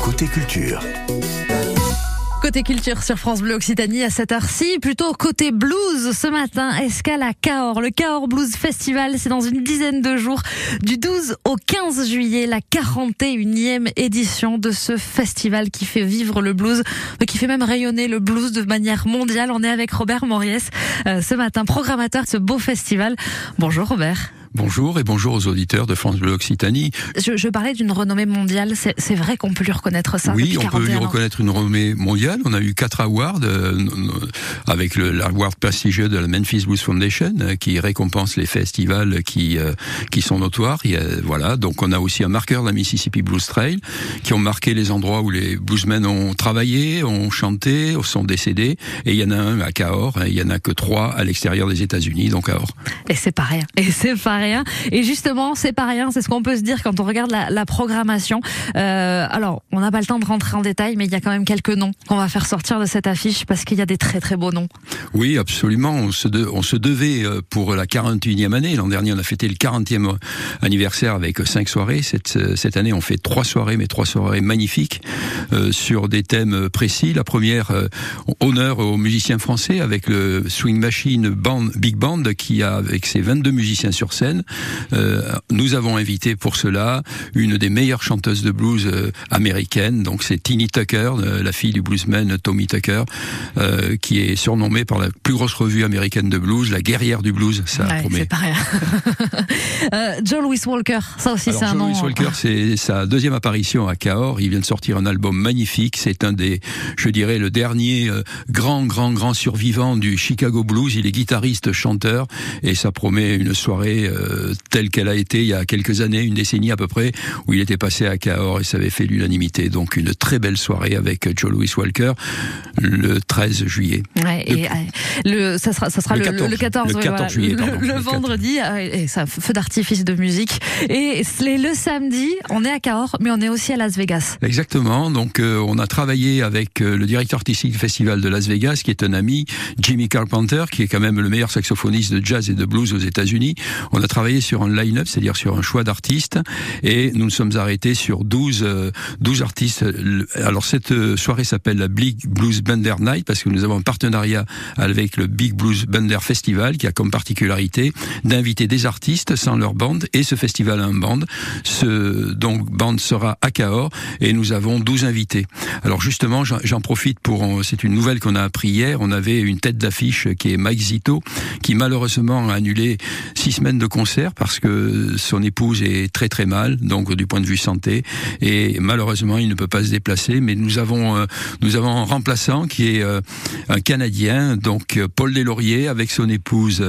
Côté culture. Côté culture sur France Bleu Occitanie à cette heure-ci, plutôt côté blues ce matin, escale à Cahors. Le Cahors Blues Festival, c'est dans une dizaine de jours, du 12 au 15 juillet, la 41e édition de ce festival qui fait vivre le blues, qui fait même rayonner le blues de manière mondiale. On est avec Robert Moriès euh, ce matin, programmateur de ce beau festival. Bonjour Robert. Bonjour et bonjour aux auditeurs de France Bleu Occitanie. Je, je parlais d'une renommée mondiale, c'est vrai qu'on peut lui reconnaître ça Oui, on peut lui reconnaître une renommée mondiale. On a eu quatre awards euh, avec l'award prestigieux de la Memphis Blues Foundation euh, qui récompense les festivals qui euh, qui sont notoires. Voilà, donc on a aussi un marqueur de la Mississippi Blues Trail qui ont marqué les endroits où les bluesmen ont travaillé, ont chanté, sont décédés. Et il y en a un à Cahors, et il y en a que trois à l'extérieur des États-Unis, donc Cahors. Et c'est rien. Et c'est pas rien. Et justement, c'est pas rien, c'est ce qu'on peut se dire quand on regarde la, programmation. Euh, alors, on n'a pas le temps de rentrer en détail, mais il y a quand même quelques noms qu'on va faire sortir de cette affiche parce qu'il y a des très très beaux noms. Oui, absolument. On se, devait euh, pour la 41e année. L'an dernier, on a fêté le 40e anniversaire avec cinq soirées. Cette, euh, année, on fait trois soirées, mais trois soirées magnifiques euh, sur des thèmes précis. La première, euh, honneur aux musiciens français avec le Swing Machine Big Band qui a avec ses 22 musiciens sur scène euh, nous avons invité pour cela une des meilleures chanteuses de blues euh, américaines, donc c'est Tini Tucker, euh, la fille du bluesman Tommy Tucker, qui est surnommée par la plus grosse revue américaine de blues, la guerrière du blues, ça ouais, promet. C'est pas rien. Joe Louis Walker, ça aussi c'est un nom. Joe Louis Walker, c'est sa deuxième apparition à Cahors. Il vient de sortir un album magnifique. C'est un des, je dirais, le dernier grand, grand, grand survivant du Chicago Blues. Il est guitariste, chanteur, et ça promet une soirée euh, telle qu'elle a été il y a quelques années, une décennie à peu près, où il était passé à Cahors et ça avait fait l'unanimité. Donc une très belle soirée avec Joe Louis Walker le 13 juillet. Ouais, et, euh, le, ça sera, ça sera le, 14, le 14, le 14 juillet, pardon, le, vendredi, euh, et ça feu d'artifice de musique. Et le samedi, on est à Cahors, mais on est aussi à Las Vegas. Exactement. Donc euh, on a travaillé avec le directeur artistique du festival de Las Vegas, qui est un ami, Jimmy Carpenter, qui est quand même le meilleur saxophoniste de jazz et de blues aux États-Unis. On a travaillé sur un line-up, c'est-à-dire sur un choix d'artistes, et nous nous sommes arrêtés sur 12, 12 euh, artistes. Alors cette euh, soirée s'appelle la Big Blues Bender Night, parce que nous avons un partenariat avec le Big Blues Bender Festival, qui a comme particularité d'inviter des artistes sans leur bande, et ce festival a un band. Ce donc band sera à Cahors, et nous avons 12 invités. Alors justement, j'en profite pour, c'est une nouvelle qu'on a appris hier, on avait une tête d'affiche qui est Mike Zito, qui malheureusement a annulé six semaines de concert parce que son épouse est très très mal, donc du point de vue santé, et malheureusement il ne peut pas se déplacer. Mais nous avons euh, nous avons un remplaçant qui est euh, un Canadien, donc euh, Paul Deslauriers, avec son épouse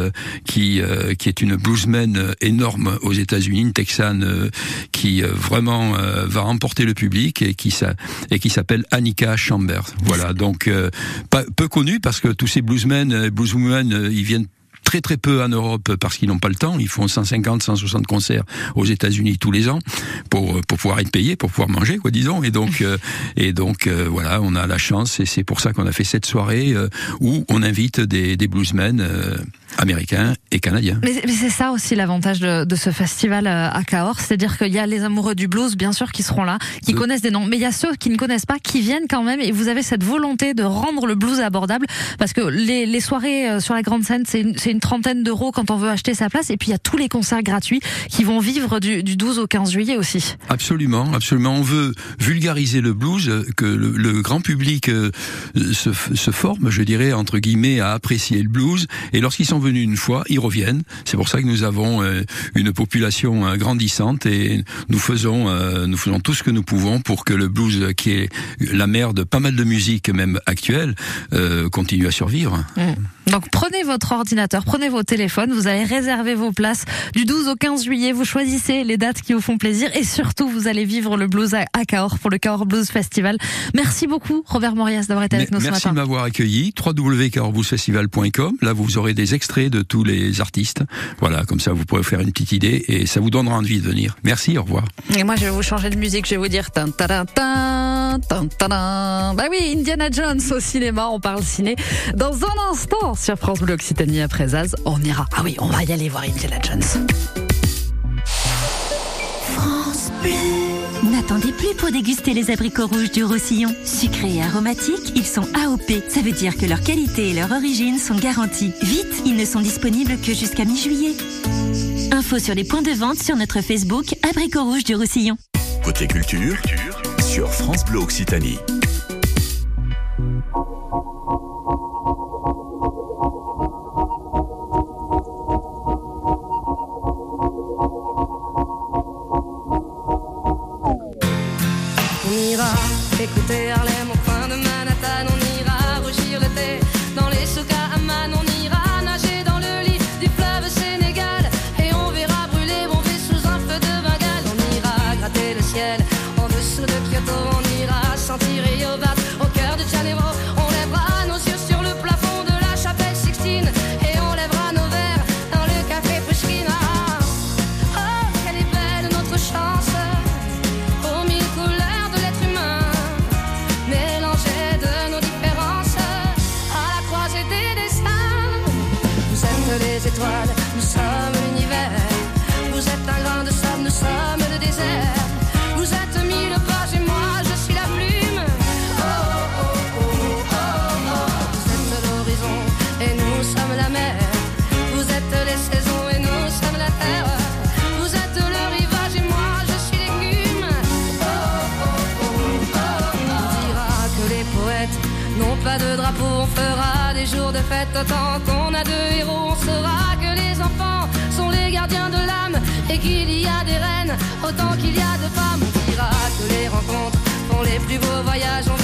qui qui est une bluesman énorme aux États-Unis, une Texane qui vraiment va remporter le public et qui et qui s'appelle Annika Chambers. Voilà, donc peu connu parce que tous ces bluesmen, blueswomen, ils viennent très très peu en Europe parce qu'ils n'ont pas le temps. Ils font 150, 160 concerts aux États-Unis tous les ans pour pour pouvoir être payés, pour pouvoir manger, quoi, disons. Et donc euh, et donc euh, voilà, on a la chance et c'est pour ça qu'on a fait cette soirée euh, où on invite des, des bluesmen américains et canadiens. Mais, mais c'est ça aussi l'avantage de, de, ce festival euh, à Cahors, c'est-à-dire qu'il y a les amoureux du blues, bien sûr, qui seront là, qui connaissent des noms, mais il y a ceux qui ne connaissent pas, qui viennent quand même, et vous avez cette volonté de rendre le blues abordable, parce que les, les soirées euh, sur la grande scène, c'est une, une, trentaine d'euros quand on veut acheter sa place, et puis il y a tous les concerts gratuits qui vont vivre du, du 12 au 15 juillet aussi. Absolument, absolument. On veut vulgariser le blues, euh, que le, le grand public se, se forme, je dirais, entre guillemets, à apprécier le blues, et lorsqu'ils sont venus une fois, ils reviennent. C'est pour ça que nous avons euh, une population euh, grandissante et nous faisons, euh, nous faisons tout ce que nous pouvons pour que le blues, qui est la mère de pas mal de musique, même actuelle, continue à survivre. Mmh. Donc prenez votre ordinateur, prenez vos téléphones, vous allez réserver vos places du 12 au 15 juillet, vous choisissez les dates qui vous font plaisir et surtout vous allez vivre le blues à Cahors pour le Cahors Blues Festival. Merci beaucoup Robert Morias d'avoir été avec nous ce matin. Merci de m'avoir accueilli. www.cahorsbluesfestival.com. Là vous aurez des extraits de tous les artistes. Voilà, comme ça vous pourrez faire une petite idée et ça vous donnera envie de venir. Merci, au revoir. Et moi je vais vous changer de musique, je vais vous dire Bah oui, Indiana Jones au cinéma, on parle ciné dans un instant sur France Bleu Occitanie après Zaz. On ira. Ah oui, on va y aller voir Indiana Jones. France Bleu. N'attendez plus pour déguster les abricots rouges du Roussillon. Sucrés et aromatiques, ils sont AOP. Ça veut dire que leur qualité et leur origine sont garanties. Vite, ils ne sont disponibles que jusqu'à mi-juillet. Info sur les points de vente sur notre Facebook Abricots rouges du Roussillon. Côté culture, sur France Bleu Occitanie. écouter Arlène. Tant qu'on a deux héros, on saura que les enfants sont les gardiens de l'âme et qu'il y a des reines autant qu'il y a de femmes. On dira que les rencontres font les plus beaux voyages, on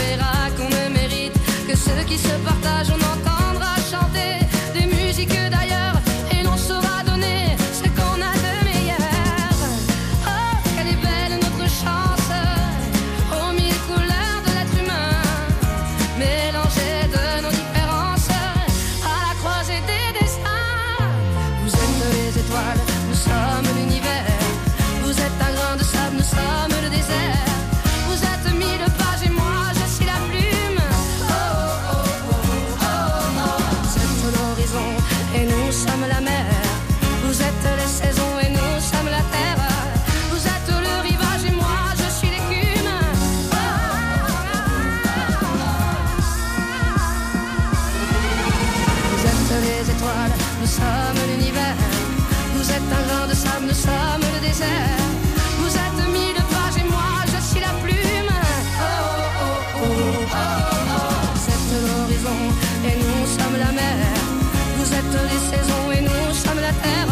les saisons et nous sommes la terre.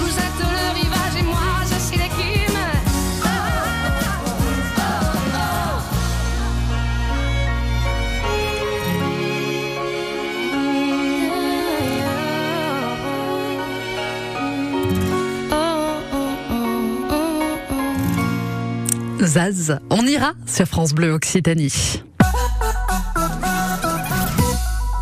Vous êtes le rivage et moi je suis l'écume. Zaz, on ira sur France Bleu Occitanie.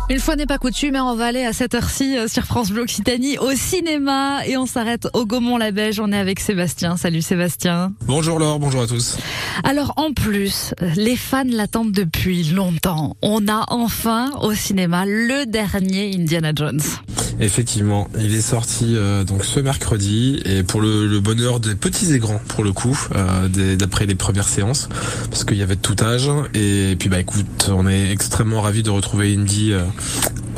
Une fois n'est pas coutume, hein, on va aller à cette heure-ci euh, sur France Bleu Occitanie au cinéma et on s'arrête au Gaumont-la-Beige. On est avec Sébastien. Salut Sébastien. Bonjour Laure, bonjour à tous. Alors en plus, les fans l'attendent depuis longtemps. On a enfin au cinéma le dernier Indiana Jones. Effectivement, il est sorti euh, donc ce mercredi et pour le, le bonheur des petits et grands pour le coup, euh, d'après les premières séances, parce qu'il y avait de tout âge. Et puis bah écoute, on est extrêmement ravis de retrouver Indy euh,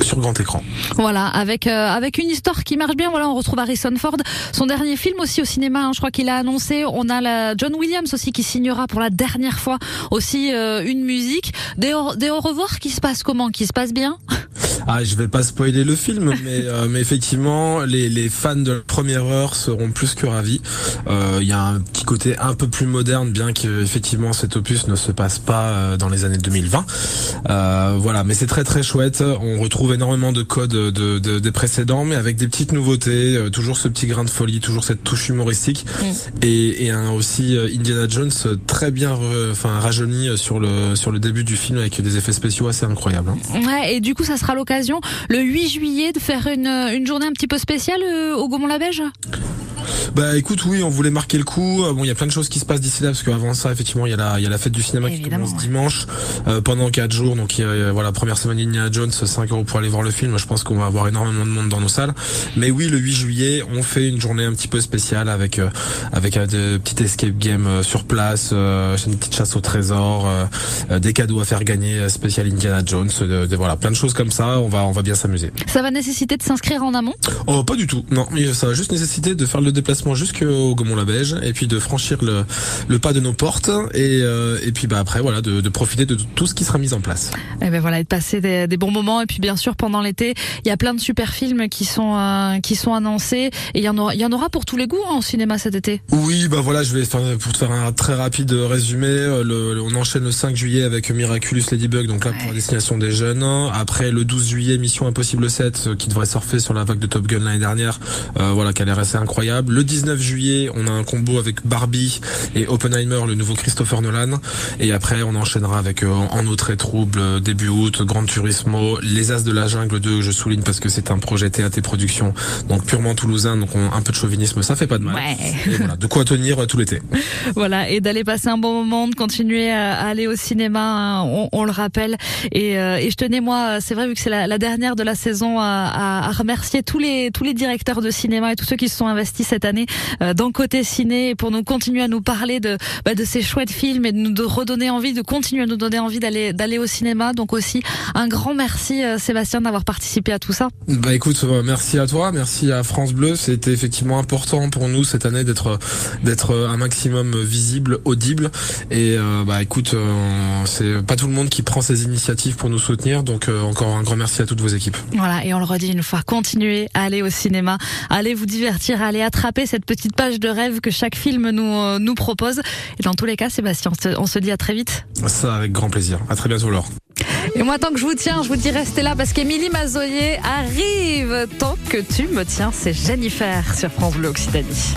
sur grand écran. Voilà, avec euh, avec une histoire qui marche bien. Voilà, on retrouve Harrison Ford, son dernier film aussi au cinéma. hein, je crois qu'il a annoncé. On a la John Williams aussi qui signera pour la dernière fois aussi euh, une musique. Des au, au revoir qui se passent comment? Qui se passent bien? Ah, je vais pas spoiler le film, mais, euh, mais effectivement, les, les fans de la première heure seront plus que ravis. Euh, Il y a un petit côté un peu plus moderne, bien que effectivement cet opus ne se passe pas euh, dans les années 2020. Euh, voilà, mais c'est très très chouette. On retrouve énormément de codes de, de- des précédents, mais avec des petites nouveautés, euh, toujours ce petit grain de folie, toujours cette touche humoristique, et, et un aussi euh, Indiana Jones euh, très bien, enfin rajeuni euh, sur le sur le début du film avec des effets spéciaux assez incroyables. hein. Ouais, et du coup, ça sera l'occasion le 8 juillet de faire une journée un petit peu spéciale euh, au Gaumont-la-Beige. Bah écoute, oui, on voulait marquer le coup. Euh, Bon, il y a plein de choses qui se passent d'ici là parce qu'avant ça, effectivement, il y a la, il y a la fête du cinéma qui commence dimanche euh, pendant quatre jours. Donc il y a, voilà, première semaine Indiana Jones, 5 euros pour aller voir le film. Je pense qu'on va avoir énormément de monde dans nos salles. Mais oui, le 8 juillet, on fait une journée un petit peu spéciale avec euh, avec euh, de petites escape games euh, sur place, euh, une petite chasse au trésor, des cadeaux à faire gagner spécial Indiana Jones, euh, de- voilà, plein de choses comme ça. On va on va bien s'amuser. Ça va nécessiter de s'inscrire en amont? Oh, pas du tout. Non, ça va juste nécessiter de faire le déplacement jusqu'au Gaumont-la-Beige et puis de franchir le, le pas de nos portes et, euh, et puis bah après voilà de, de profiter de tout ce qui sera mis en place. Eh ben voilà, et de passer des, des bons moments. Et puis bien sûr, pendant l'été, il y a plein de super films qui sont euh, qui sont annoncés. Et il y en aura, il y en aura pour tous les goûts hein, au cinéma cet été. Oui, bah voilà, je vais faire pour te faire un très rapide résumé. euh, Le, le- on enchaîne le 5 juillet avec Miraculous Ladybug, donc là pour la destination des jeunes. Après le 12 juillet, Mission Impossible 7, euh, qui devrait surfer sur la vague de Top Gun l'année dernière, euh, voilà, qui a l'air assez incroyable. Le 19 juillet, on a un combo avec Barbie et Oppenheimer, le nouveau Christopher Nolan. Et après, on enchaînera avec euh, En eau très trouble, euh, début août, Grand Turismo, Les As de la Jungle 2, je souligne parce que c'est un projet TAT Production, donc purement toulousain, donc on- un peu de chauvinisme, ça fait pas de mal. Et voilà, de quoi tenir euh, tout l'été. Voilà, et d'aller passer un bon moment, de continuer à à aller au cinéma, hein, on, on le rappelle. Et, euh, et je tenais moi, c'est vrai vu que c'est la, la dernière de la saison, à, à- à remercier tous les tous les directeurs de cinéma et tous ceux qui se sont investis cette année euh, dans côté ciné pour nous continuer à nous parler de bah, de ces chouettes films et de nous de redonner envie, de continuer à nous donner envie d'aller d'aller au cinéma. Donc aussi un grand merci euh, Sébastien d'avoir participé à tout ça. Bah écoute, euh, merci à toi, merci à France Bleu. C'était effectivement important pour nous cette année d'être d'être un maximum visible, audible. Et euh, bah écoute, euh, c'est pas tout le monde qui prend ces initiatives pour nous soutenir. Donc euh, encore un grand merci à toutes vos équipes. Voilà, et on le redit une fois, continuez à aller au cinéma, allez vous divertir, allez attraper cette petite page de rêve que chaque film nous, euh, nous propose. Et dans tous les cas, Sébastien, on se, on se dit à très vite. Ça avec grand plaisir. À très bientôt Laure. Et moi, tant que je vous tiens, je vous dis restez là parce qu'Émilie Mazoyer arrive. Tant que tu me tiens, c'est Jennifer sur France Bleu Occitanie.